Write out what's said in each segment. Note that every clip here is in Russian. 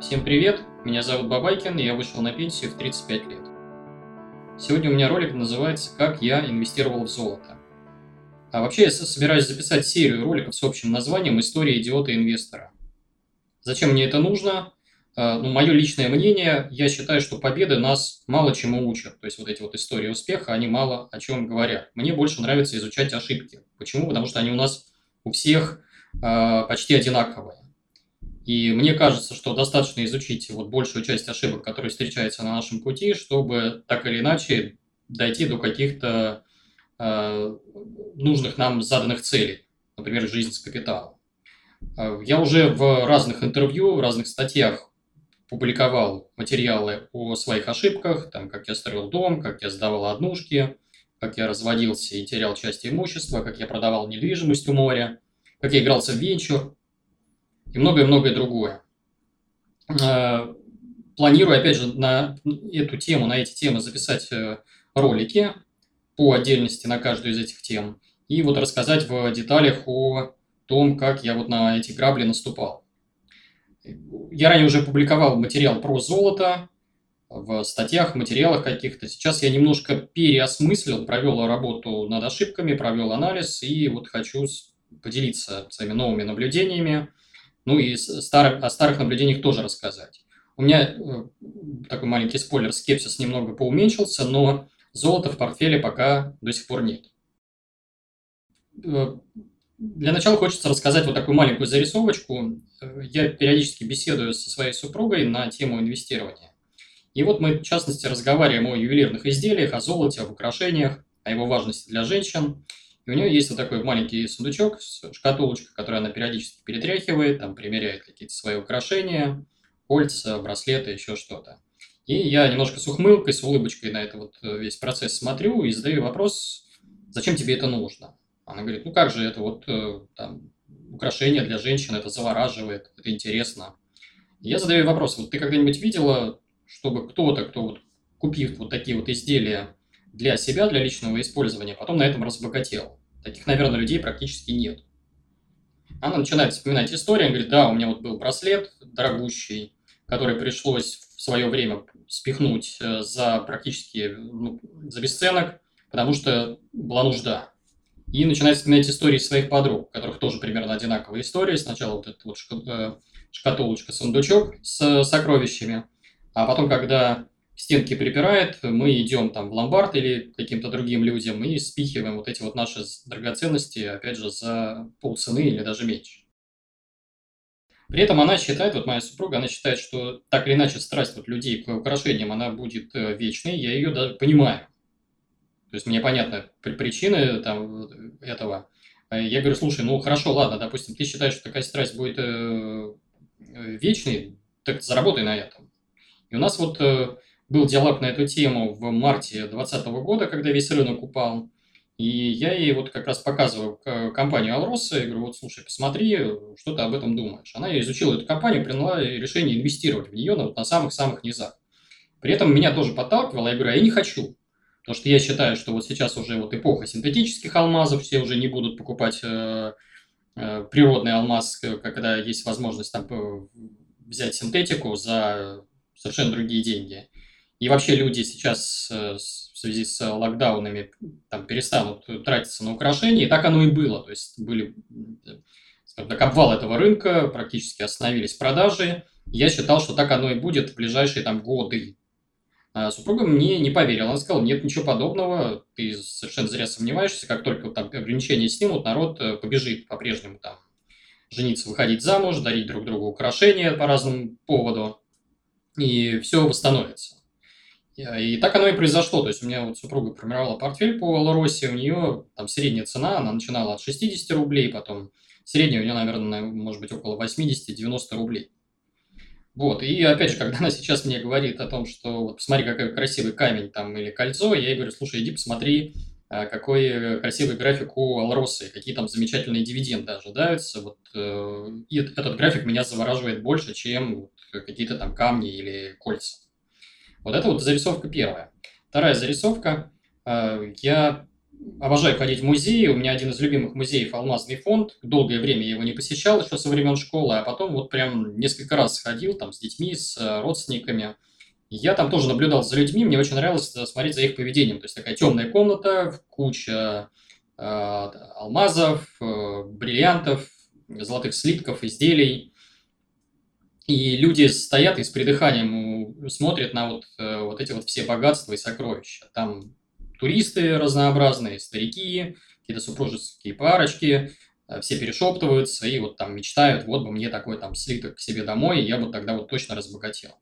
Всем привет, меня зовут Бабайкин, и я вышел на пенсию в 35 лет. Сегодня у меня ролик называется «Как я инвестировал в золото». А вообще я собираюсь записать серию роликов с общим названием «История идиота-инвестора». Зачем мне это нужно? А, ну, мое личное мнение, я считаю, что победы нас мало чему учат. То есть вот эти вот истории успеха, они мало о чем говорят. Мне больше нравится изучать ошибки. Почему? Потому что они у нас у всех э, почти одинаковые. И мне кажется, что достаточно изучить вот большую часть ошибок, которые встречаются на нашем пути, чтобы так или иначе дойти до каких-то э, нужных нам заданных целей, например, жизнь с капиталом. Э, я уже в разных интервью, в разных статьях публиковал материалы о своих ошибках, там, как я строил дом, как я сдавал однушки, как я разводился и терял часть имущества, как я продавал недвижимость у моря, как я игрался в венчур и многое-многое другое. Э, планирую, опять же, на эту тему, на эти темы записать э, ролики по отдельности на каждую из этих тем и вот рассказать в деталях о том, как я вот на эти грабли наступал. Я ранее уже публиковал материал про золото в статьях, материалах каких-то. Сейчас я немножко переосмыслил, провел работу над ошибками, провел анализ и вот хочу поделиться своими новыми наблюдениями ну и старых, о старых наблюдениях тоже рассказать. У меня э, такой маленький спойлер, скепсис немного поуменьшился, но золота в портфеле пока до сих пор нет. Э, для начала хочется рассказать вот такую маленькую зарисовочку. Э, я периодически беседую со своей супругой на тему инвестирования. И вот мы, в частности, разговариваем о ювелирных изделиях, о золоте, об украшениях, о его важности для женщин. У нее есть вот такой маленький сундучок, шкатулочка, которую она периодически перетряхивает, там примеряет какие-то свои украшения, кольца, браслеты, еще что-то. И я немножко с ухмылкой, с улыбочкой на это вот э, весь процесс смотрю и задаю вопрос, зачем тебе это нужно? Она говорит, ну как же это вот э, там, украшение для женщин, это завораживает, это интересно. Я задаю вопрос, вот ты когда-нибудь видела, чтобы кто-то, кто вот купив вот такие вот изделия, для себя, для личного использования, потом на этом разбогател. Таких, наверное, людей практически нет. Она начинает вспоминать историю, говорит, да, у меня вот был браслет дорогущий, который пришлось в свое время спихнуть э, за практически ну, за бесценок, потому что была нужда. И начинает вспоминать истории своих подруг, у которых тоже примерно одинаковая история. Сначала вот эта вот э, шкатулочка, сундучок с сокровищами, а потом, когда стенки припирает, мы идем там в ломбард или каким-то другим людям и спихиваем вот эти вот наши драгоценности, опять же, за полцены или даже меньше. При этом она считает, вот моя супруга, она считает, что так или иначе страсть вот людей к украшениям, она будет э, вечной, я ее даже понимаю. То есть мне понятны причины там, этого. Я говорю, слушай, ну хорошо, ладно, допустим, ты считаешь, что такая страсть будет э, э вечной, так заработай на этом. И у нас вот э, был диалог на эту тему в марте 2020 года, когда весь рынок упал. И я ей вот как раз показываю компанию Алроса и говорю, вот слушай, посмотри, что ты об этом думаешь. Она изучила эту компанию, приняла решение инвестировать в нее на, на самых-самых низах. При этом меня тоже подталкивало, я говорю, а я не хочу. Потому что я считаю, что вот сейчас уже вот эпоха синтетических алмазов, все уже не будут покупать э, э, природный алмаз, когда есть возможность там э, взять синтетику за совершенно другие деньги и вообще люди сейчас э, в связи с локдаунами там, перестанут тратиться на украшения, и так оно и было. То есть были, скажем так, обвал этого рынка, практически остановились продажи. Я считал, что так оно и будет в ближайшие там годы. А супруга мне не поверила. Она сказала, нет ничего подобного, ты совершенно зря сомневаешься, как только там ограничения снимут, народ э, побежит по-прежнему там жениться, выходить замуж, дарить друг другу украшения по разному поводу, и все восстановится. И так оно и произошло. То есть у меня вот супруга формировала портфель по Ларосе, у нее там средняя цена, она начинала от 60 рублей, потом средняя у нее, наверное, может быть около 80-90 рублей. Вот, и опять же, когда она сейчас мне говорит о том, что вот посмотри, какой красивый камень там или кольцо, я ей говорю, слушай, иди посмотри, а, какой красивый график у Алросы, какие там замечательные дивиденды ожидаются. Вот, э, и этот график меня завораживает больше, чем какие-то там камни или кольца. Вот это вот зарисовка первая. Вторая зарисовка. Э, я обожаю ходить в музеи. У меня один из любимых музеев «Алмазный фонд». Долгое время я его не посещал еще со времен школы, а потом вот прям несколько раз сходил там с детьми, с э, родственниками. Я там тоже наблюдал за людьми, мне очень нравилось э, смотреть за их поведением. То есть такая темная комната, куча алмазов, бриллиантов, золотых слитков, изделий. И люди стоят и с придыханием смотрят на вот, э, вот эти вот все богатства и сокровища. Там туристы разнообразные, старики, какие-то супружеские парочки, э, все перешептываются и вот там мечтают, вот бы мне такой там слиток к себе домой, я бы тогда вот точно разбогател.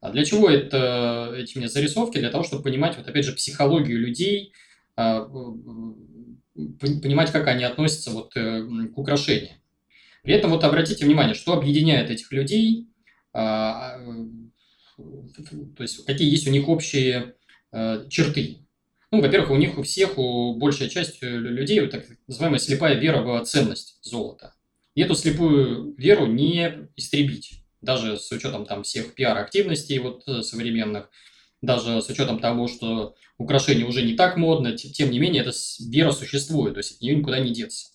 А для чего это, эти мне зарисовки? Для того, чтобы понимать, вот опять же, психологию людей, а, понимать, как они относятся вот э, к украшениям. При этом вот обратите внимание, что объединяет этих людей, а, то есть какие есть у них общие э, черты. Ну, во-первых, у них у всех, у большей части людей вот так называемая слепая вера в ценность золота. И эту слепую веру не истребить, даже с учетом там всех пиар-активностей вот э, современных, даже с учетом того, что украшение уже не так модно, тем не менее, эта вера существует, то есть от нее никуда не деться.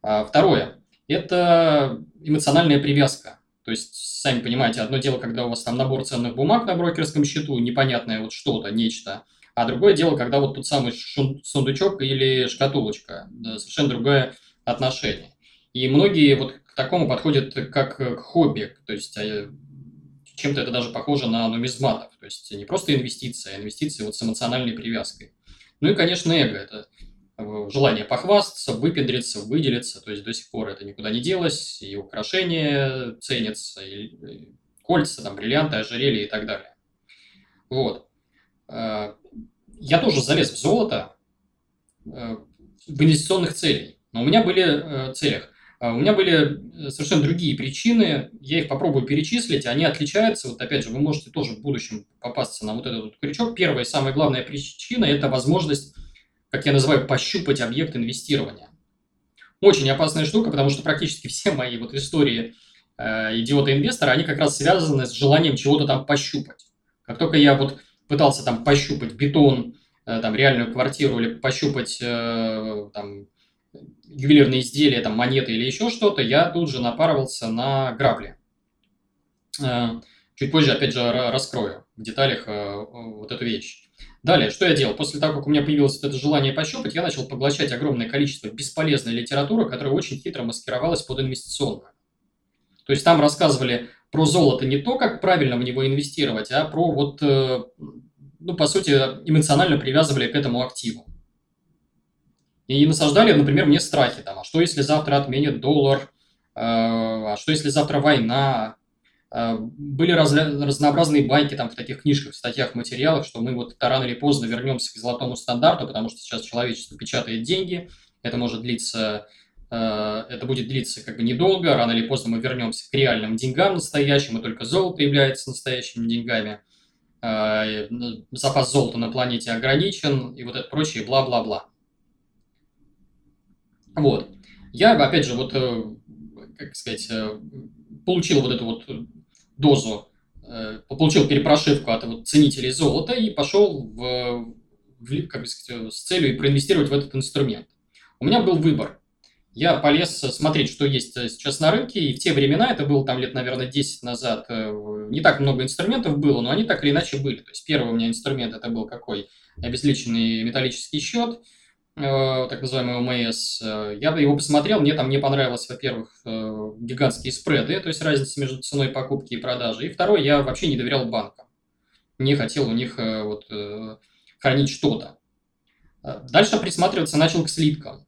А второе – это эмоциональная привязка. То есть, сами понимаете, одно дело, когда у вас там набор ценных бумаг на брокерском счету, непонятное вот что-то, нечто – а другое дело, когда вот тот самый сундучок или шкатулочка, да, совершенно другое отношение. И многие вот к такому подходят как к хобби, то есть а, чем-то это даже похоже на нумизматов, то есть не просто инвестиция, а инвестиции вот с эмоциональной привязкой. Ну и, конечно, эго – это желание похвастаться, выпендриться, выделиться, то есть до сих пор это никуда не делось, и украшения ценятся, и кольца, там, бриллианты, ожерелья и так далее. Вот. А, я тоже залез в золото э, в инвестиционных целях, но у меня были э, целях. А у меня были э, совершенно другие причины, я их попробую перечислить, они отличаются. Вот опять же, вы можете тоже в будущем попасться на вот этот вот крючок. Первая и самая главная причина – это возможность, как я называю, пощупать объект инвестирования. Очень опасная штука, потому что практически все мои вот истории э, идиота-инвестора, они как раз связаны с желанием чего-то там пощупать. Как только я вот пытался там пощупать бетон, э, там реальную квартиру или пощупать э, там ювелирные изделия, там монеты или еще что-то, я тут же напарывался на грабли. Э, чуть позже, опять же, раскрою в деталях вот эту вещь. Далее, что я делал? После того, как у меня появилось это желание пощупать, я начал поглощать огромное количество бесполезной литературы, которая очень хитро маскировалась под инвестиционную. То есть там рассказывали про золото не то, как правильно в него инвестировать, а про вот, э, ну, по сути, эмоционально привязывали к этому активу. И насаждали, например, мне страхи там, а что если завтра отменят доллар, э, а что если завтра война, были раз, разнообразные байки там в таких книжках, статьях, материалах, что мы вот рано или поздно вернемся к золотому стандарту, потому что сейчас человечество печатает деньги, это может длиться Э, это будет длиться как бы недолго, рано или поздно мы вернемся к реальным деньгам настоящим, и только золото является настоящими деньгами. Э, запас золота на планете ограничен, и вот это прочее, бла-бла-бла. Вот. Я, опять же, вот, э, как сказать, получил вот эту вот дозу, получил перепрошивку от вот ценителей золота и пошел в, в, как сказать, с целью проинвестировать в этот инструмент. У меня был выбор я полез смотреть, что есть э, сейчас на рынке, и в те времена, это было там лет, наверное, 10 назад, э, не так много инструментов было, но они так или иначе были. То есть первый у меня инструмент это был какой? Обезличенный металлический счет, э, так называемый ОМС. Я его посмотрел, мне там не понравилось, во-первых, гигантские спреды, то есть разница между ценой покупки и продажи. И второй, я вообще не доверял банкам. Не хотел у них вот, хранить что-то. Дальше присматриваться начал к слиткам.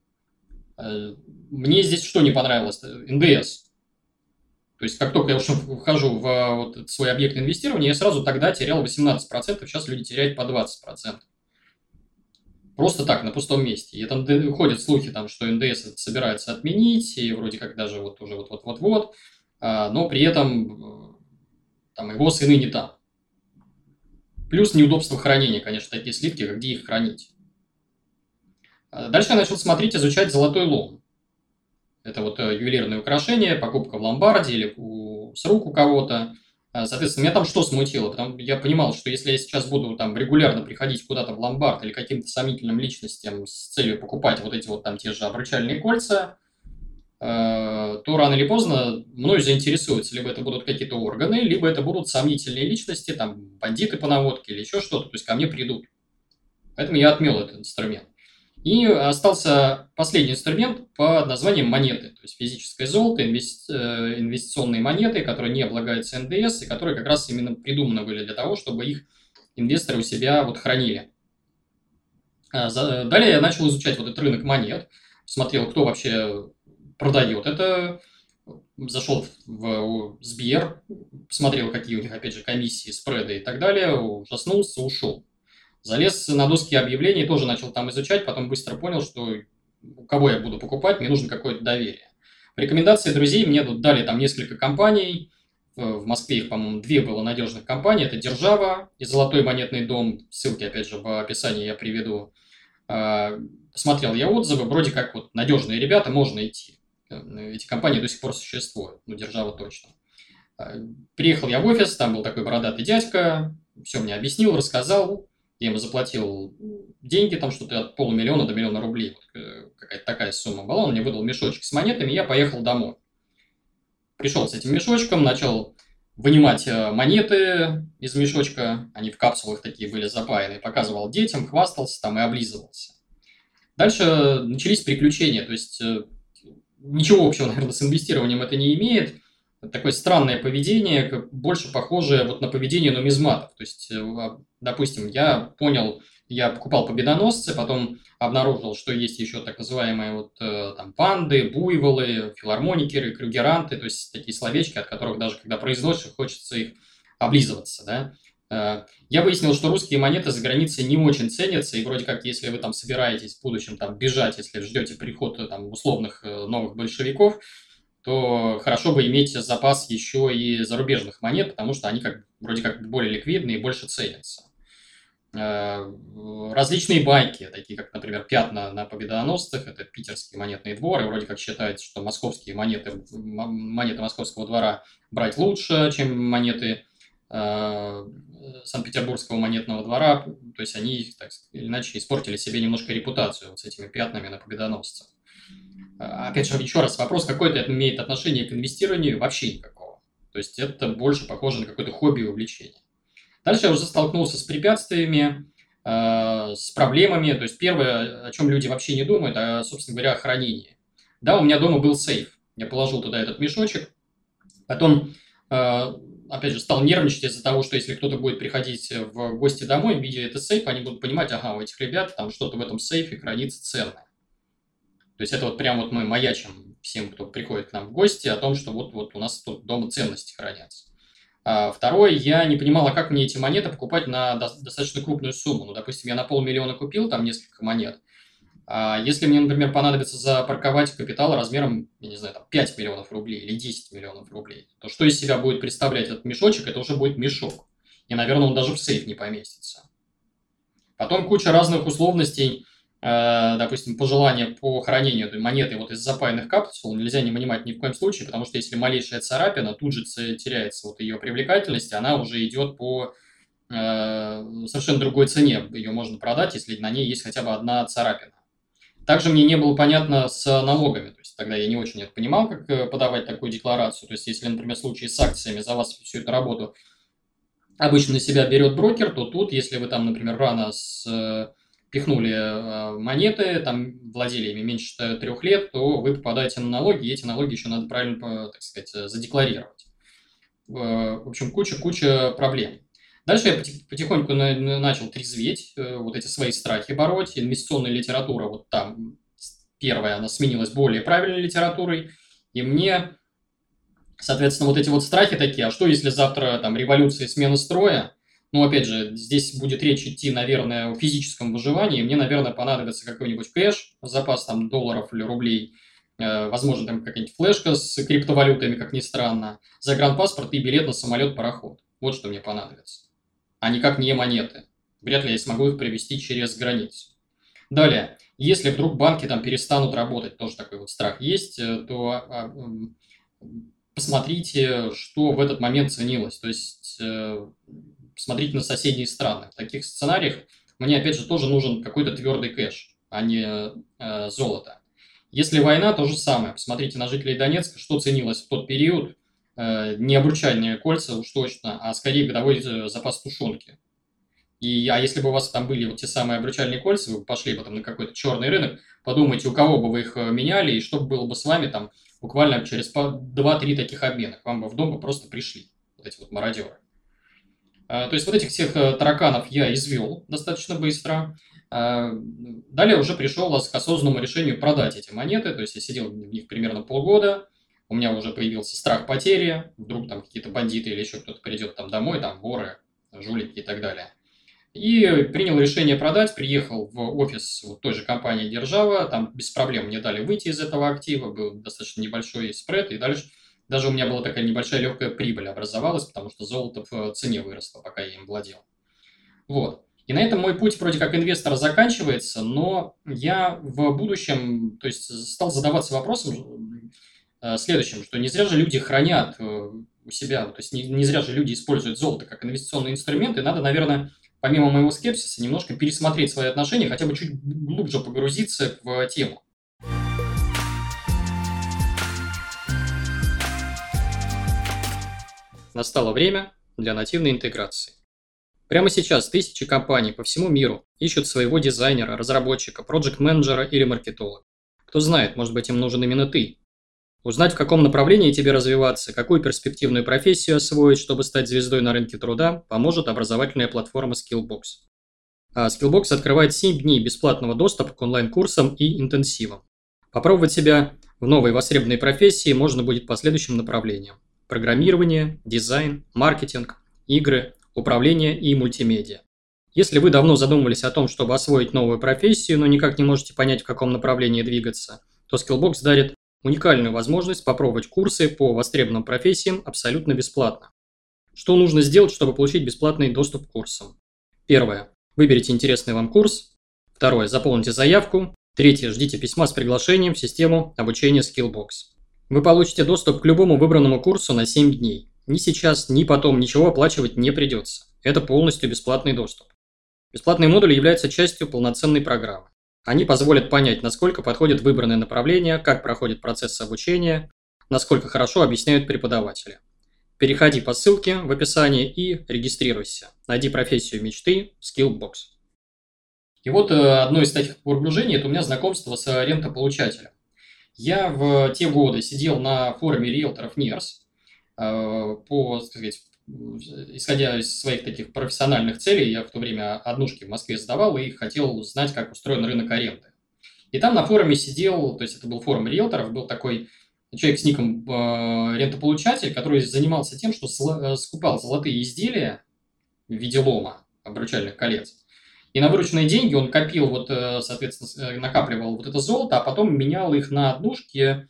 Мне здесь что не понравилось? НДС. То есть, как только я уже вхожу в вот свой объект инвестирования, я сразу тогда терял 18%, сейчас люди теряют по 20%. Просто так, на пустом месте. И там ходят слухи, там, что НДС собирается отменить, и вроде как даже вот уже вот-вот-вот-вот, а, но при этом там его сыны не там. Плюс неудобство хранения, конечно, такие слитки, где их хранить. А дальше я начал смотреть, изучать золотой лом. Это вот э, ювелирные украшения, покупка в ломбарде или у, с рук у кого-то. А, соответственно, меня там что смутило? Потому я понимал, что если я сейчас буду там регулярно приходить куда-то в ломбард или каким-то сомнительным личностям с целью покупать вот эти вот там те же обручальные кольца, э, то рано или поздно мною заинтересуются. Либо это будут какие-то органы, либо это будут сомнительные личности, там бандиты по наводке или еще что-то. То есть ко мне придут. Поэтому я отмел этот инструмент. И остался последний инструмент под названием монеты, то есть физическое золото. Э, инвестиционные монеты, которые не облагаются НДС и которые как раз именно придуманы были для того, чтобы их инвесторы у себя вот хранили. А, далее я начал изучать вот этот рынок монет, смотрел, кто вообще продает это, зашел в Сбер, посмотрел, какие у них, опять же, комиссии, спреды и так далее, ужаснулся, ушел. Залез на доски объявлений, тоже начал там изучать, потом быстро понял, что у кого я буду покупать, мне нужно какое-то доверие. Рекомендации друзей мне тут дали там несколько компаний, в Москве их, по-моему, две было надежных компаний, это Держава и Золотой монетный дом, ссылки, опять же, в описании я приведу. А, посмотрел я отзывы, вроде как вот надежные ребята, можно идти. Эти компании до сих пор существуют, ну, Держава точно. Приехал я в офис, там был такой бородатый дядька, все мне объяснил, рассказал, я ему заплатил деньги, там что-то от полумиллиона до миллиона рублей, э, какая-то такая сумма была, он мне выдал мешочек с монетами, и я поехал домой. Пришел с этим мешочком, начал вынимать э, монеты из мешочка, они в капсулах такие были запаяны, показывал детям, хвастался там и облизывался. Дальше начались приключения, то есть э, ничего общего, наверное, с инвестированием это не имеет, такое странное поведение, больше похожее вот на поведение нумизматов. То есть, э, допустим, я понял, я покупал победоносцы, потом обнаружил, что есть еще так называемые вот э, там панды, буйволы, филармоникеры, крюгеранты, то есть такие словечки, от которых даже когда произносишь, хочется их облизываться, да. Э, я выяснил, что русские монеты за границей не очень ценятся, и вроде как, если вы там собираетесь в будущем там бежать, если ждете приход там условных новых большевиков, то хорошо бы иметь запас еще и зарубежных монет, потому что они как, вроде как более ликвидны и больше ценятся. Э, различные байки, такие как, например, пятна на победоносцах, это питерские монетные дворы, вроде как считается, что московские монеты, монеты московского двора брать лучше, чем монеты э, Санкт-Петербургского монетного двора, то есть они, так или иначе, испортили себе немножко репутацию вот с этими пятнами на победоносцах. А, опять же, еще раз, вопрос какой-то это имеет отношение к инвестированию вообще никакого. То есть это больше похоже на какое-то хобби и увлечение. Дальше я уже столкнулся с препятствиями, э, с проблемами. То есть первое, о чем люди вообще не думают, а, собственно говоря, о хранении. Да, у меня дома был сейф. Я положил туда этот мешочек. Потом, э, опять же, стал нервничать из-за того, что если кто-то будет приходить в гости домой, видя этот сейф, они будут понимать, ага, у этих ребят там что-то в этом сейфе хранится ценное. То есть это вот прям вот мы маячим всем, кто приходит к нам в гости, о том, что вот, вот у нас тут дома ценности хранятся. А второе, я не понимал, а как мне эти монеты покупать на достаточно крупную сумму. Ну, допустим, я на полмиллиона купил там несколько монет. А если мне, например, понадобится запарковать капитал размером, я не знаю, там 5 миллионов рублей или 10 миллионов рублей, то что из себя будет представлять этот мешочек, это уже будет мешок. И, наверное, он даже в сейф не поместится. Потом куча разных условностей, допустим, пожелание по хранению монеты вот из запаянных капсул нельзя не вынимать ни в коем случае, потому что если малейшая царапина, тут же теряется вот ее привлекательность, она уже идет по э, совершенно другой цене. Ее можно продать, если на ней есть хотя бы одна царапина. Также мне не было понятно с налогами. То есть тогда я не очень это понимал, как э, подавать такую декларацию. То есть если, например, в случае с акциями за вас всю эту работу обычно на себя берет брокер, то тут, если вы там, например, рано с пихнули э, монеты, там владели ими меньше трех лет, то вы попадаете на налоги, и эти налоги еще надо правильно, так сказать, задекларировать. В общем, куча-куча проблем. Дальше я потихоньку начал трезветь, э, вот эти свои страхи бороть. Инвестиционная литература, вот там первая, она сменилась более правильной литературой. И мне, соответственно, вот эти вот страхи такие, а что если завтра там революция, смена строя, ну, опять же, здесь будет речь идти, наверное, о физическом выживании. Мне, наверное, понадобится какой-нибудь кэш, запас там долларов или рублей, э, возможно, там какая-нибудь флешка с криптовалютами, как ни странно, загранпаспорт и билет на самолет-пароход. Вот что мне понадобится. А никак не монеты. Вряд ли я смогу их привезти через границу. Далее, если вдруг банки там перестанут работать, тоже такой вот страх есть, э, то а, посмотрите, что в этот момент ценилось. То есть э, посмотрите на соседние страны. В таких сценариях мне, опять же, тоже нужен какой-то твердый кэш, а не э, золото. Если война, то же самое. Посмотрите на жителей Донецка, что ценилось в тот период. Э, не обручальные кольца уж точно, а скорее годовой э, запас тушенки. И, а если бы у вас там были вот те самые обручальные кольца, вы пошли потом на какой-то черный рынок, подумайте, у кого бы вы их э, меняли, и что было бы с вами там буквально через 2-3 таких обмена. К вам бы в дом бы просто пришли, вот эти вот мародеры. А, то есть вот этих всех э, тараканов я извел достаточно быстро. А, далее уже пришел к осознанному решению продать эти монеты. То есть я сидел в них примерно полгода. У меня уже появился страх потери. Вдруг там какие-то бандиты или еще кто-то придет там домой, там воры, жулики и так далее. И принял решение продать, приехал в офис вот той же компании «Держава», там без проблем мне дали выйти из этого актива, был достаточно небольшой спред, и дальше даже у меня была такая небольшая легкая прибыль образовалась, потому что золото в цене выросло, пока я им владел. Вот. И на этом мой путь вроде как инвестора заканчивается, но я в будущем, то есть стал задаваться вопросом э, следующим, что не зря же люди хранят э, у себя, то есть не, не зря же люди используют золото как инвестиционный инструмент, и надо, наверное, помимо моего скепсиса, немножко пересмотреть свои отношения, хотя бы чуть глубже погрузиться в тему. Настало время для нативной интеграции. Прямо сейчас тысячи компаний по всему миру ищут своего дизайнера, разработчика, проект-менеджера или маркетолога. Кто знает, может быть им нужен именно ты, Узнать, в каком направлении тебе развиваться, какую перспективную профессию освоить, чтобы стать звездой на рынке труда, поможет образовательная платформа Skillbox. А Skillbox открывает 7 дней бесплатного доступа к онлайн-курсам и интенсивам. Попробовать себя в новой востребованной профессии можно будет по следующим направлениям. Программирование, дизайн, маркетинг, игры, управление и мультимедиа. Если вы давно задумывались о том, чтобы освоить новую профессию, но никак не можете понять, в каком направлении двигаться, то Skillbox дарит уникальную возможность попробовать курсы по востребованным профессиям абсолютно бесплатно. Что нужно сделать, чтобы получить бесплатный доступ к курсам? Первое. Выберите интересный вам курс. Второе. Заполните заявку. Третье. Ждите письма с приглашением в систему обучения Skillbox. Вы получите доступ к любому выбранному курсу на 7 дней. Ни сейчас, ни потом ничего оплачивать не придется. Это полностью бесплатный доступ. Бесплатный модуль является частью полноценной программы. Они позволят понять, насколько подходит выбранное направление, как проходит процесс обучения, насколько хорошо объясняют преподаватели. Переходи по ссылке в описании и регистрируйся. Найди профессию мечты в Skillbox. И вот э, одно из таких погружений – это у меня знакомство с рентополучателем. Я в те годы сидел на форуме риэлторов НИРС э, по, сказать, исходя из своих таких профессиональных целей, я в то время однушки в Москве сдавал и хотел знать, как устроен рынок аренды. И там на форуме сидел, то есть это был форум риэлторов, был такой человек с ником э, рентополучатель, который занимался тем, что э, скупал золотые изделия в виде лома, обручальных колец. И на вырученные деньги он копил, вот, э, соответственно, накапливал вот это золото, а потом менял их на однушки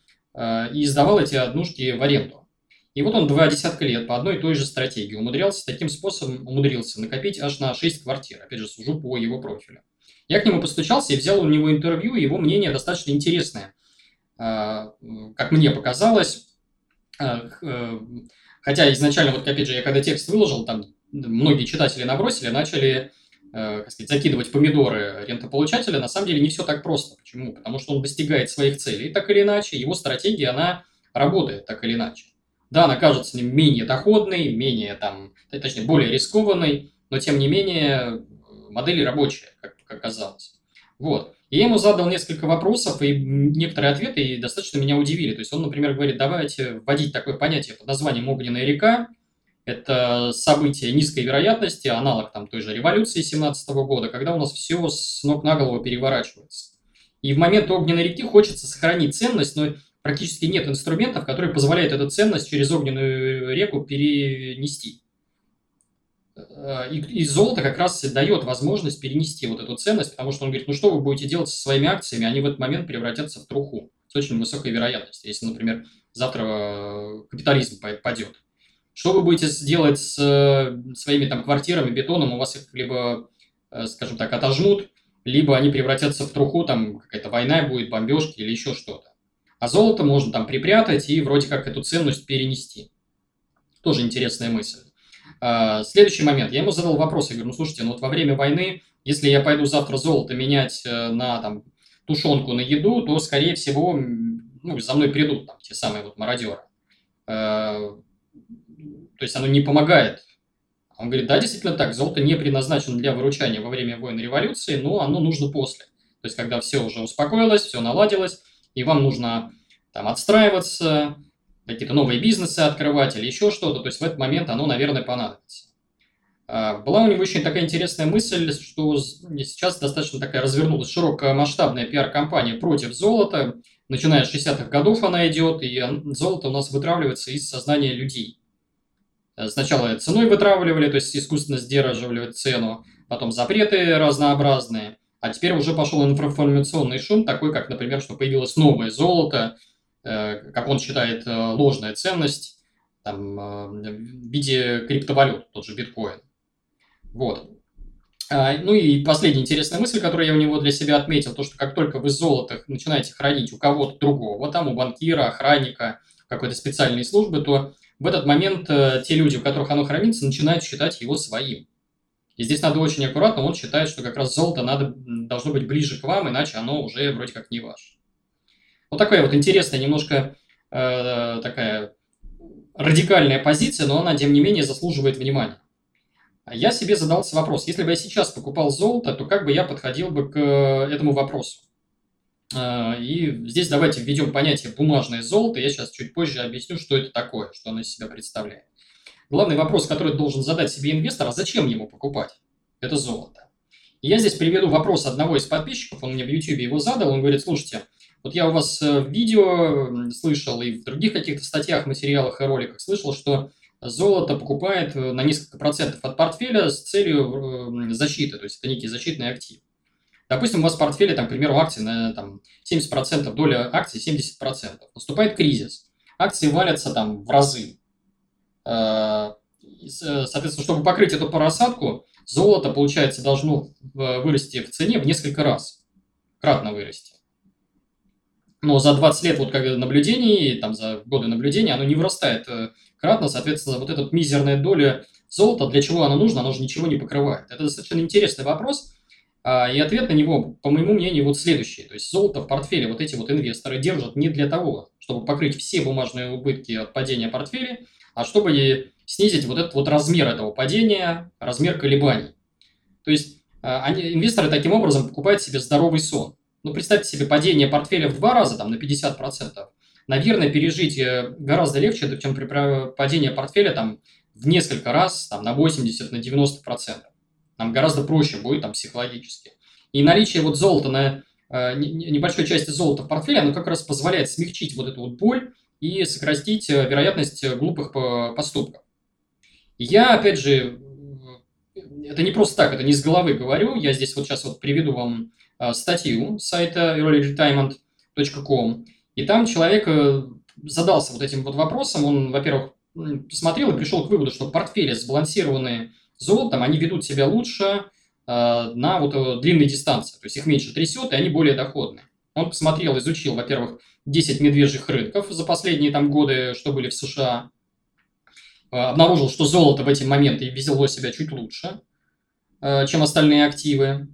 и сдавал эти однушки в аренду. И вот он два десятка лет по одной и той же стратегии умудрялся таким способом умудрился накопить аж на 6 квартир. Опять же, сужу по его профилю. Я к нему постучался и взял у него интервью, его мнение достаточно интересное. Как мне показалось, э, хотя изначально, вот опять же, я когда текст выложил, там многие читатели набросили, начали э, как сказать, закидывать помидоры рентополучателя, на самом деле не все так просто. Почему? Потому что он достигает своих целей так или иначе, его стратегия, она работает так или иначе. Да, она кажется менее доходной, менее там, точнее, более рискованной, но тем не менее модель рабочая, как оказалось. Вот. И я ему задал несколько вопросов, и некоторые ответы и достаточно меня удивили. То есть он, например, говорит, давайте вводить такое понятие под названием «огненная река». Это событие низкой вероятности, аналог там той же революции 17 года, когда у нас все с ног на голову переворачивается. И в момент огненной реки хочется сохранить ценность, но практически нет инструментов, которые позволяют эту ценность через огненную реку перенести. И, и золото как раз дает возможность перенести вот эту ценность, потому что он говорит, ну что вы будете делать со своими акциями, они в этот момент превратятся в труху с очень высокой вероятностью, если, например, завтра э, капитализм падет. Что вы будете делать с э, своими там квартирами, бетоном, у вас их либо, э, скажем так, отожмут, либо они превратятся в труху, там какая-то война будет, бомбежки или еще что-то. а золото можно там припрятать и вроде как эту ценность перенести. Тоже интересная мысль. А, следующий момент. Я ему задал вопрос, я говорю, ну слушайте, ну вот во время войны, если я пойду завтра золото менять э, на там тушенку на еду, то, скорее всего, ну, за мной придут там те самые вот мародеры. То есть оно не помогает. Он говорит, да, действительно так, золото не предназначено для выручания во время войны революции, но оно нужно после. То есть когда все уже успокоилось, все наладилось, и вам нужно там отстраиваться, какие-то новые бизнесы открывать или еще что-то, то есть в этот момент оно, наверное, понадобится. А, была у него очень такая интересная мысль, что сейчас достаточно такая развернулась широкомасштабная пиар-компания против золота. Начиная с 60-х годов она идет, и золото у нас вытравливается из сознания людей. Сначала ценой вытравливали, то есть искусственно сдерживали цену, потом запреты разнообразные, а теперь уже пошел информационный шум, такой как, например, что появилось новое золото, Э, как он считает, э, ложная ценность там, э, в виде криптовалют, тот же биткоин. Вот. А, ну и последняя интересная мысль, которую я у него для себя отметил, то, что как только вы золото начинаете хранить у кого-то другого, там у банкира, охранника, какой-то специальной службы, то в этот момент те люди, у которых оно хранится, начинают считать его своим. И здесь надо очень аккуратно, он считает, что как раз золото надо, должно быть ближе к вам, иначе оно уже вроде как не ваше. Вот такая вот интересная, немножко э, такая радикальная позиция, но она, тем не менее, заслуживает внимания. Я себе задался вопрос, если бы я сейчас покупал золото, то как бы я подходил бы к э, этому вопросу? Э, и здесь давайте введем понятие бумажное золото. Я сейчас чуть позже объясню, что это такое, что оно из себя представляет. Главный вопрос, который должен задать себе инвестор, а зачем ему покупать это золото? И я здесь приведу вопрос одного из подписчиков, он мне в YouTube его задал, он говорит, слушайте, вот я у вас э, в видео слышал и в других каких-то статьях, материалах и роликах слышал, что золото покупает э, на несколько процентов от портфеля с целью защиты, то есть это некий защитный актив. Допустим, у вас в портфеле, там, к примеру, акции на там, 70%, доля акций 70%. Наступает кризис. Акции валятся там в разы. Соответственно, чтобы покрыть эту просадку, золото, получается, должно вырасти в цене в несколько раз. Кратно вырасти. Но за 20 лет вот как наблюдений, там за годы наблюдения, оно не вырастает э, кратно, соответственно, вот эта мизерная доля золота, для чего она нужна, оно же ничего не покрывает. Это достаточно интересный вопрос, и ответ на него, по моему мнению, вот следующий. То есть золото в портфеле вот эти вот инвесторы держат не для того, чтобы покрыть все бумажные убытки от падения портфеля, а чтобы снизить вот этот вот размер этого падения, размер колебаний. То есть а, они, инвесторы таким образом покупают себе здоровый сон. Ну, представьте себе падение портфеля в два раза, там, на 50%. Наверное, пережить э, гораздо легче, чем при падении портфеля там, в несколько раз, там, на 80, на 90%. Нам гораздо проще будет там психологически. И наличие вот золота на э, небольшой части золота в портфеле, оно как раз позволяет смягчить вот эту вот боль и сократить э, вероятность глупых поступков. Я, опять же, это не просто так, это не с головы говорю, я здесь вот сейчас вот приведу вам Э, статью с сайта earlyretirement.com, и там человек э, задался вот этим вот вопросом. Он, во-первых, посмотрел и пришел к выводу, что портфели сбалансированные золотом, они ведут себя лучше э, на вот длинной дистанции. То есть их меньше трясет, и они более доходные. Он посмотрел, изучил, во-первых, 10 медвежьих рынков за последние там годы, что были в США. Обнаружил, что золото в эти моменты вело себя чуть лучше, чем остальные активы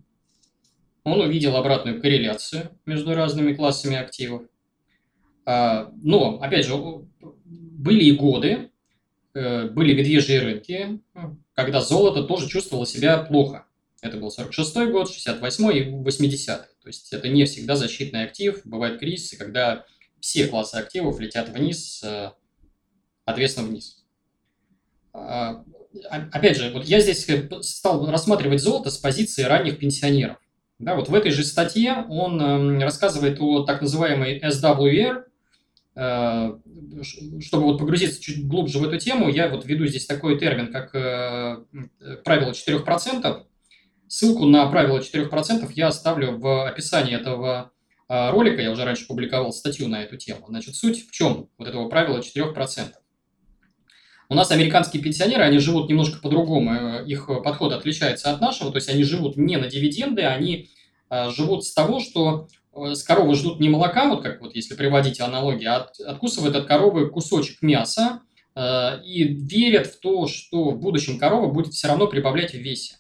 он увидел обратную корреляцию между разными классами активов. Но, опять же, были и годы, э, были медвежьи рынки, когда золото тоже чувствовало себя плохо. Это был 46 год, 68 и 80 То есть это не всегда защитный актив. Бывают кризисы, когда все классы активов летят вниз, э, ответственно вниз. А, опять же, вот я здесь стал рассматривать золото с позиции ранних пенсионеров. Да, вот в этой же статье он э, рассказывает о так называемой SWR. Э, чтобы вот погрузиться чуть глубже в эту тему, я вот веду здесь такой термин, как э, правило 4%. Ссылку на правило 4% я оставлю в описании этого э, ролика. Я уже раньше публиковал статью на эту тему. Значит, суть в чем вот этого правила 4%? У нас американские пенсионеры, они живут немножко по-другому, их подход отличается от нашего, то есть они живут не на дивиденды, они живут с того, что с коровы ждут не молока, вот как вот если приводить аналогии, а откусывают от коровы кусочек мяса э, и верят в то, что в будущем корова будет все равно прибавлять в весе.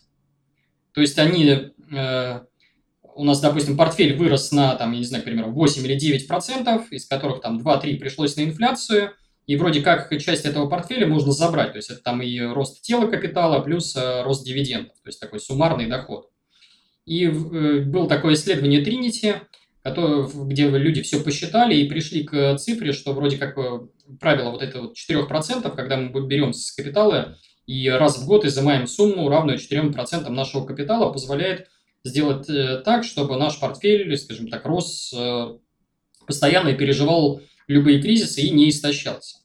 То есть они, э, у нас, допустим, портфель вырос на, там, я не знаю, к примеру, 8 или 9 процентов, из которых там 2-3 пришлось на инфляцию, и вроде как часть этого портфеля можно забрать, то есть это там и рост тела капитала плюс э, рост дивидендов, то есть такой суммарный доход. И э, было такое исследование Trinity, где люди все посчитали и пришли к цифре, что вроде как э, правило вот это вот 4%, когда мы берем с капитала и раз в год изымаем сумму, равную 4% нашего капитала, позволяет сделать э, так, чтобы наш портфель, скажем так, рос постоянно и переживал любые кризисы и не истощался.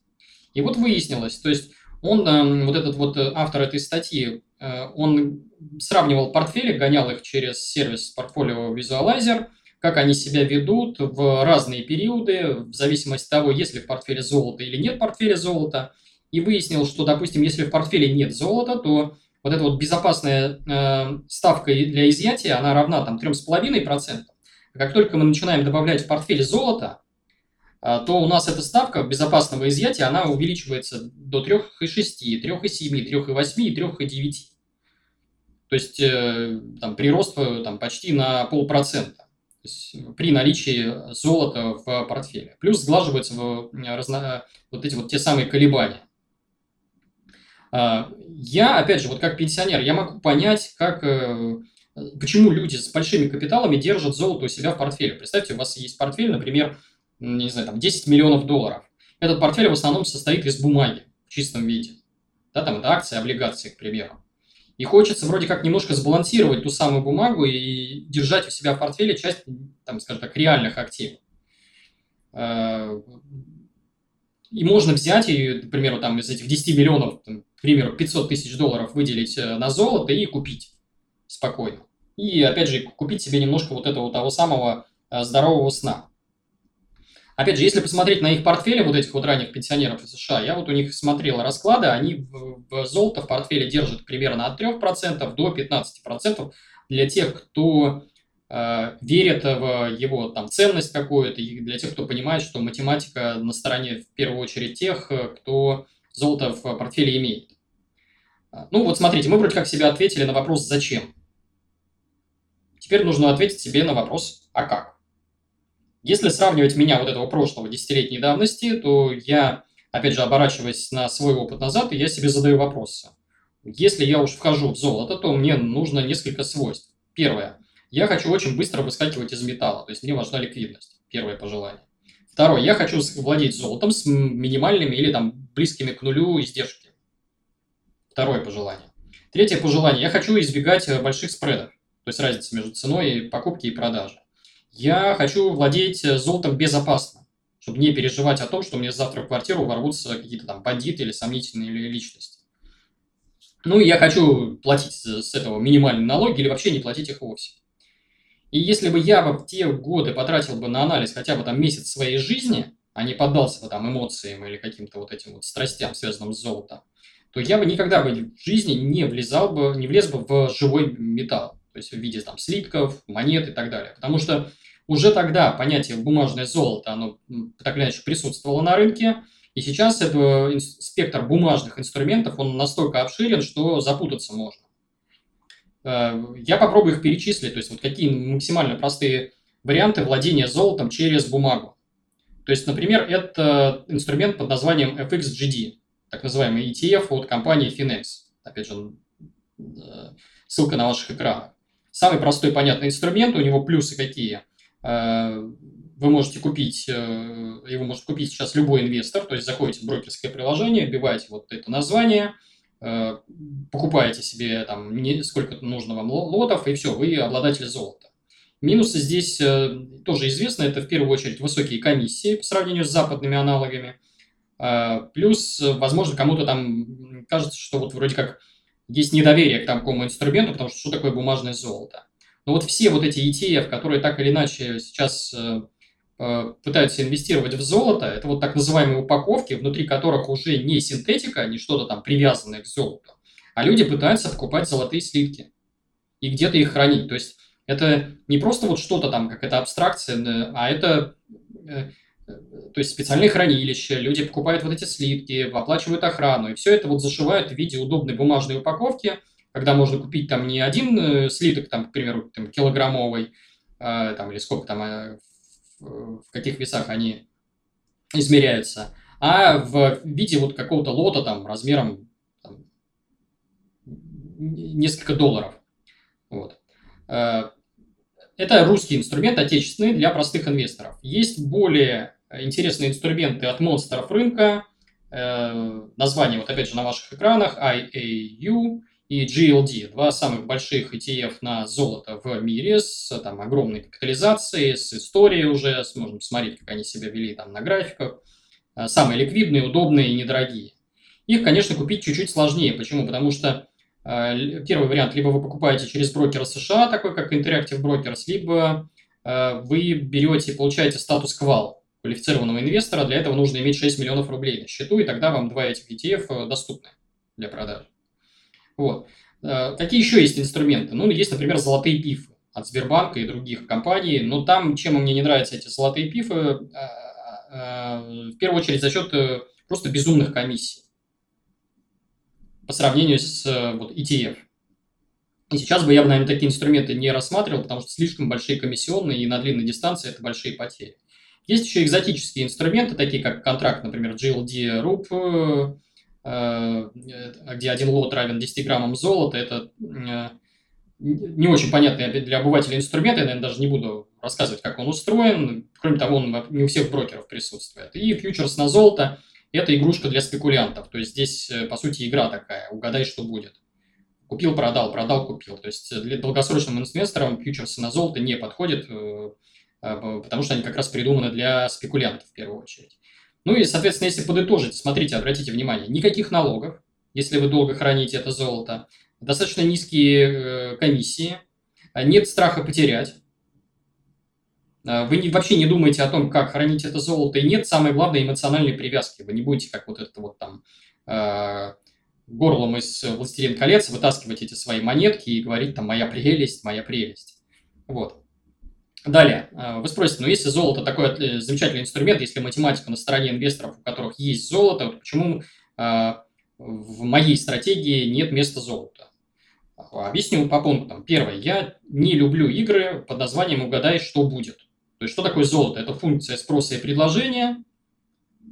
И вот выяснилось, то есть он, вот этот вот автор этой статьи, он сравнивал портфели, гонял их через сервис Portfolio Visualizer, как они себя ведут в разные периоды, в зависимости от того, есть ли в портфеле золото или нет в портфеле золота. И выяснил, что, допустим, если в портфеле нет золота, то вот эта вот безопасная э, ставка для изъятия, она равна там 3,5%. Как только мы начинаем добавлять в портфель золото, э, то у нас эта ставка безопасного изъятия, она увеличивается до 3,6, 3,7, 3,8 и 3,9. То есть э, там, прирост э, там, почти на полпроцента при наличии золота в портфеле. Плюс сглаживаются в разно... вот эти вот те самые колебания. А, я, опять же, вот как пенсионер, я могу понять, как, э, почему люди с большими капиталами держат золото у себя в портфеле. Представьте, у вас есть портфель, например, не знаю, там 10 миллионов долларов. Этот портфель в основном состоит из бумаги в чистом виде. Да, там это акции, облигации, к примеру. И хочется вроде как немножко сбалансировать ту самую бумагу и держать у себя в портфеле часть, там, скажем так, реальных активов. Э, и можно взять и, к примеру, там, из этих 10 миллионов, там, к примеру, 500 тысяч долларов выделить э, на золото и купить спокойно. И, опять же, купить себе немножко вот этого того самого э, здорового сна. Опять же, если посмотреть на их портфели, вот этих вот ранних пенсионеров из США, я вот у них смотрел расклады, они в золото в портфеле держат примерно от 3% до 15% для тех, кто э, верит в его там ценность какую-то, и для тех, кто понимает, что математика на стороне в первую очередь тех, кто золото в портфеле имеет. Ну вот смотрите, мы вроде как себе ответили на вопрос «зачем?». Теперь нужно ответить себе на вопрос «а как?». Если сравнивать меня вот этого прошлого десятилетней давности, то я, опять же, оборачиваясь на свой опыт назад, я себе задаю вопросы. Если я уж вхожу в золото, то мне нужно несколько свойств. Первое. Я хочу очень быстро выскакивать из металла, то есть мне важна ликвидность. Первое пожелание. Второе. Я хочу владеть золотом с минимальными или там близкими к нулю издержки. Второе пожелание. Третье пожелание. Я хочу избегать э, больших спредов, то есть разницы между ценой покупки и продажи. Я хочу владеть э, золотом безопасно, чтобы не переживать о том, что мне завтра в квартиру ворвутся какие-то там бандиты или сомнительные личности. Ну, я хочу платить с этого минимальные налоги или вообще не платить их вовсе. И если бы я в те годы потратил бы на анализ хотя бы там месяц своей жизни, а не поддался бы там эмоциям или каким-то вот этим вот страстям, связанным с золотом, то я бы никогда бы в жизни не влезал бы, не влез бы в живой металл, то есть в виде там слитков, монет и так далее. Потому что уже тогда понятие бумажное золото, оно так или иначе присутствовало на рынке, и сейчас это спектр бумажных инструментов, он настолько обширен, что запутаться можно. Э, я попробую их перечислить, то есть вот какие максимально простые варианты владения золотом через бумагу. То есть, например, это инструмент под названием FXGD, так называемый ETF от компании Finex. Опять же, э, ссылка на ваших экранах. Самый простой понятный инструмент, у него плюсы какие – Э, вы можете купить, э, его может купить сейчас любой инвестор, то есть заходите в брокерское приложение, вбиваете вот это название, э, покупаете себе там сколько нужно вам лотов, и все, вы обладатель золота. Минусы здесь тоже известны, это в первую очередь высокие комиссии по сравнению с западными аналогами. Плюс, возможно, кому-то там кажется, что вот вроде как есть недоверие к такому инструменту, потому что что такое бумажное золото. Но вот все вот эти ETF, которые так или иначе сейчас э, э, пытаются инвестировать в золото, это вот так называемые упаковки, внутри которых уже не синтетика, не что-то там привязанное к золоту, а люди пытаются покупать золотые слитки и где-то их хранить. То есть Это не просто вот что-то там, как это абстракция, а это э, то есть специальные хранилища, люди покупают вот эти слитки, оплачивают охрану, и все это вот зашивают в виде удобной бумажной упаковки, когда можно купить там не один э, слиток, там, к примеру, там, килограммовый, э, там, или сколько там, э, в, каких весах они измеряются, а в виде вот какого-то лота там размером там, несколько долларов. Вот. Это русский инструмент, отечественный для простых инвесторов. Есть более интересные инструменты от монстров рынка. Э, название вот опять же на ваших экранах IAU и GLD. Два самых больших ETF на золото в мире с там, огромной капитализацией, с историей уже. Можно посмотреть, как они себя вели там на графиках. Э, самые ликвидные, удобные и недорогие. Их, конечно, купить чуть-чуть сложнее. Почему? Потому что э, первый вариант, либо вы покупаете через брокера США, такой как Interactive Brokers, либо вы берете, получаете статус квал квалифицированного инвестора, для этого нужно иметь 6 миллионов рублей на счету, и тогда вам два этих ETF э, доступны для продажи. Вот. Э, какие еще есть инструменты? Ну, есть, например, золотые пифы от Сбербанка и других компаний. Но там, чем мне не нравятся эти золотые пифы, э, в первую очередь за счет просто безумных комиссий по сравнению с вот, ETF. И сейчас бы я бы, наверное, такие инструменты не рассматривал, потому что слишком большие комиссионные, и на длинной дистанции это большие потери. Есть еще экзотические инструменты, такие как контракт, например, GLD RUP, э, где один лот равен 10 граммам золота. Это э, не очень понятный для обывателя инструмент, я, наверное, даже не буду рассказывать, как он устроен. Кроме того, он не у всех брокеров присутствует. И фьючерс на золото – это игрушка для спекулянтов. То есть здесь, э, по сути, игра такая. Угадай, что будет. Купил, продал, продал, купил. То есть для долгосрочным инвесторам фьючерсы на золото не подходят потому что они как раз придуманы для спекулянтов в первую очередь. Ну и, соответственно, если подытожить, смотрите, обратите внимание, никаких налогов, если вы долго храните это золото, достаточно низкие э, комиссии, а нет страха потерять, вы не, вообще не думаете о том, как хранить это золото, и нет, самое главное, эмоциональной привязки. Вы не будете, как вот это вот там, э, горлом из «Властелин колец» вытаскивать эти свои монетки и говорить там «моя прелесть, моя прелесть». Вот. Далее, э, вы спросите, ну если золото такой э, замечательный инструмент, если математика на стороне инвесторов, у которых есть золото, вот почему э, в моей стратегии нет места золота? Объясню по пунктам. Первое, я не люблю игры под названием «Угадай, что будет». То есть, что такое золото? Это функция спроса и предложения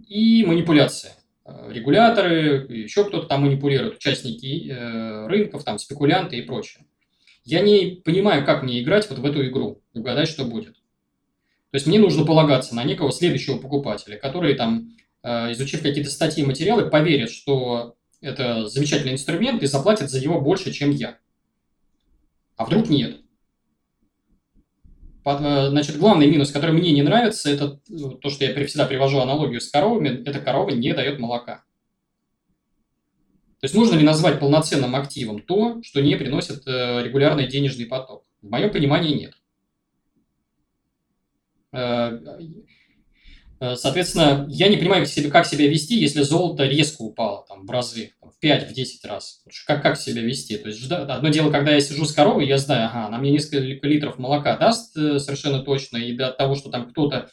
и манипуляция. Регуляторы, еще кто-то там манипулирует, участники рынков, там, спекулянты и прочее. Я не понимаю, как мне играть вот в эту игру, угадать, что будет. То есть мне нужно полагаться на некого следующего покупателя, который там, э, изучив какие-то статьи и материалы, поверит, что это замечательный инструмент и заплатит за него больше, чем я. А вдруг нет? Э, значит, главный минус, который мне не нравится, это то, что я всегда привожу аналогию с коровами, это корова не дает молока. То есть можно ли назвать полноценным активом то, что не приносит э, регулярный денежный поток? В моем понимании нет. Э, э, соответственно, я не понимаю, как себя, как себя вести, если золото резко упало там, в разы, в 5-10 раз. Как, как себя вести? То есть, одно дело, когда я сижу с коровой, я знаю, ага, она мне несколько литров молока даст совершенно точно, и до того, что там кто-то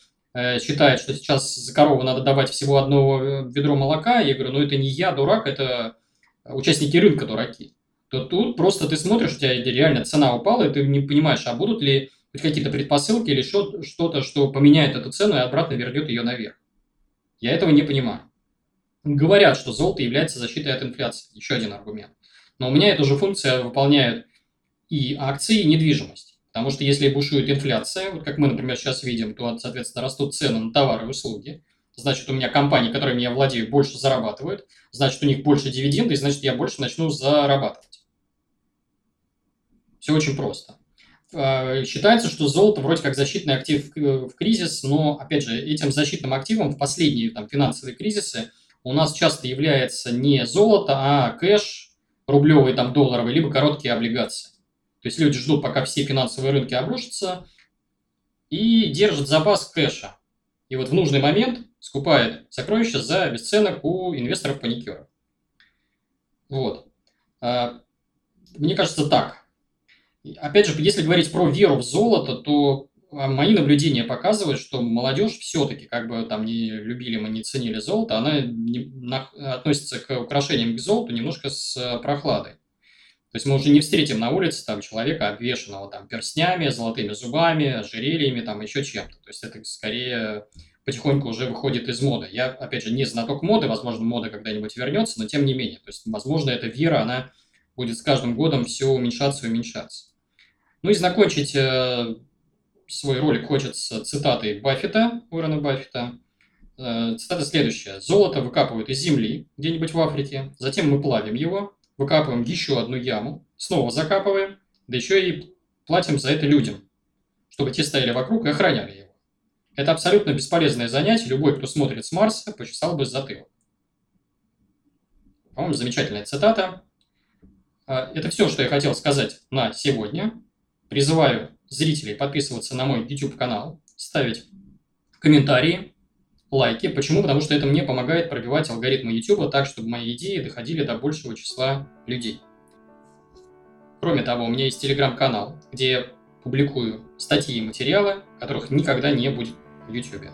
считает, что сейчас за корову надо давать всего одно ведро молока, я говорю, ну это не я, дурак, это участники рынка дураки, то тут просто ты смотришь, у тебя реально цена упала, и ты не понимаешь, а будут ли какие-то предпосылки или что-то, что поменяет эту цену и обратно вернет ее наверх. Я этого не понимаю. Говорят, что золото является защитой от инфляции. Еще один аргумент. Но у меня эту же функцию выполняют и акции, и недвижимость. Потому что если бушует инфляция, вот как мы, например, сейчас видим, то, соответственно, растут цены на товары и услуги – значит, у меня компании, которыми я владею, больше зарабатывают, значит, у них больше дивиденды, и значит, я больше начну зарабатывать. Все очень просто. А, считается, что золото вроде как защитный актив в кризис, но, опять же, этим защитным активом в последние там, финансовые кризисы у нас часто является не золото, а кэш, рублевый, там, долларовый, либо короткие облигации. То есть люди ждут, пока все финансовые рынки обрушатся, и держат запас кэша. И вот в нужный момент скупает сокровища за бесценок у инвесторов-паникеров. Вот. А, мне кажется так. Опять же, если говорить про веру в золото, то а, мои наблюдения показывают, что молодежь все-таки, как бы там не любили мы, не ценили золото, она не, на, относится к украшениям к золоту немножко с э, прохладой. То есть мы уже не встретим на улице там человека, обвешенного там перстнями, золотыми зубами, ожерельями, там еще чем-то. То есть это скорее потихоньку уже выходит из моды. Я, опять же, не знаток моды, возможно, мода когда-нибудь вернется, но тем не менее. То есть, возможно, эта вера, она будет с каждым годом все уменьшаться и уменьшаться. Ну и закончить э, свой ролик хочется цитатой Баффета, Уоррена Баффета. Э, цитата следующая. «Золото выкапывают из земли где-нибудь в Африке, затем мы плавим его, выкапываем еще одну яму, снова закапываем, да еще и платим за это людям, чтобы те стояли вокруг и охраняли его. Это абсолютно бесполезное занятие, любой, кто смотрит с Марса, почесал бы затылок. По-моему, замечательная цитата. Э, это все, что я хотел сказать на сегодня. Призываю зрителей подписываться на мой YouTube-канал, ставить комментарии, лайки. Почему? Потому что это мне помогает пробивать алгоритмы YouTube так, чтобы мои идеи доходили до большего числа людей. Кроме того, у меня есть телеграм-канал, где я публикую статьи и материалы, которых никогда не будет в YouTube.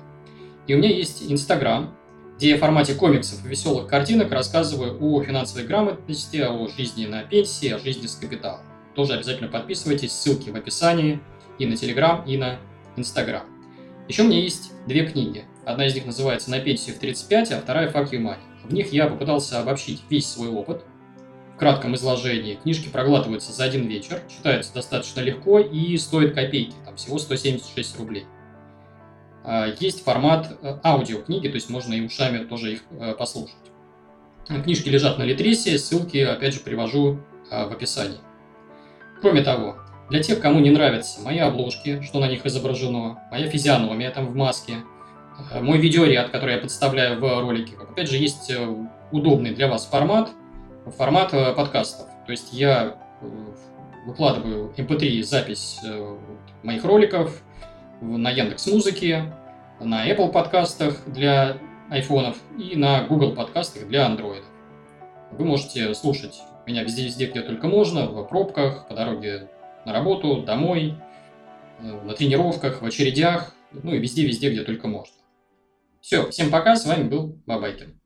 И у меня есть Инстаграм, где я в формате комиксов и веселых картинок рассказываю о финансовой грамотности, о жизни на пенсии, о жизни с капиталом. Тоже обязательно подписывайтесь, ссылки в описании и на Телеграм, и на Инстаграм. Еще у меня есть две книги. Одна из них называется «На пенсию в 35», а вторая «Fuck you money». В них я попытался обобщить весь свой опыт в кратком изложении. Книжки проглатываются за один вечер, читаются достаточно легко и стоят копейки, там всего 176 рублей. А, есть формат э, аудиокниги, то есть можно и ушами тоже их э, послушать. Книжки лежат на Литресе, ссылки, опять же, привожу а, в описании. Кроме того, для тех, кому не нравятся мои обложки, что на них изображено, моя физиономия там в маске, э, мой видеоряд, который я подставляю в ролике, опять же, есть э, удобный для вас формат, формат э, подкастов. То есть я выкладываю MP3 эм запись моих роликов на Яндекс Музыке, на Apple подкастах для айфонов и на Google подкастах для андроидов. Вы можете слушать меня везде-везде, где только можно, в пробках, по дороге на работу, домой, э, на тренировках, в очередях, ну и везде-везде, где только можно. Все, всем пока, с вами был Бабайкин.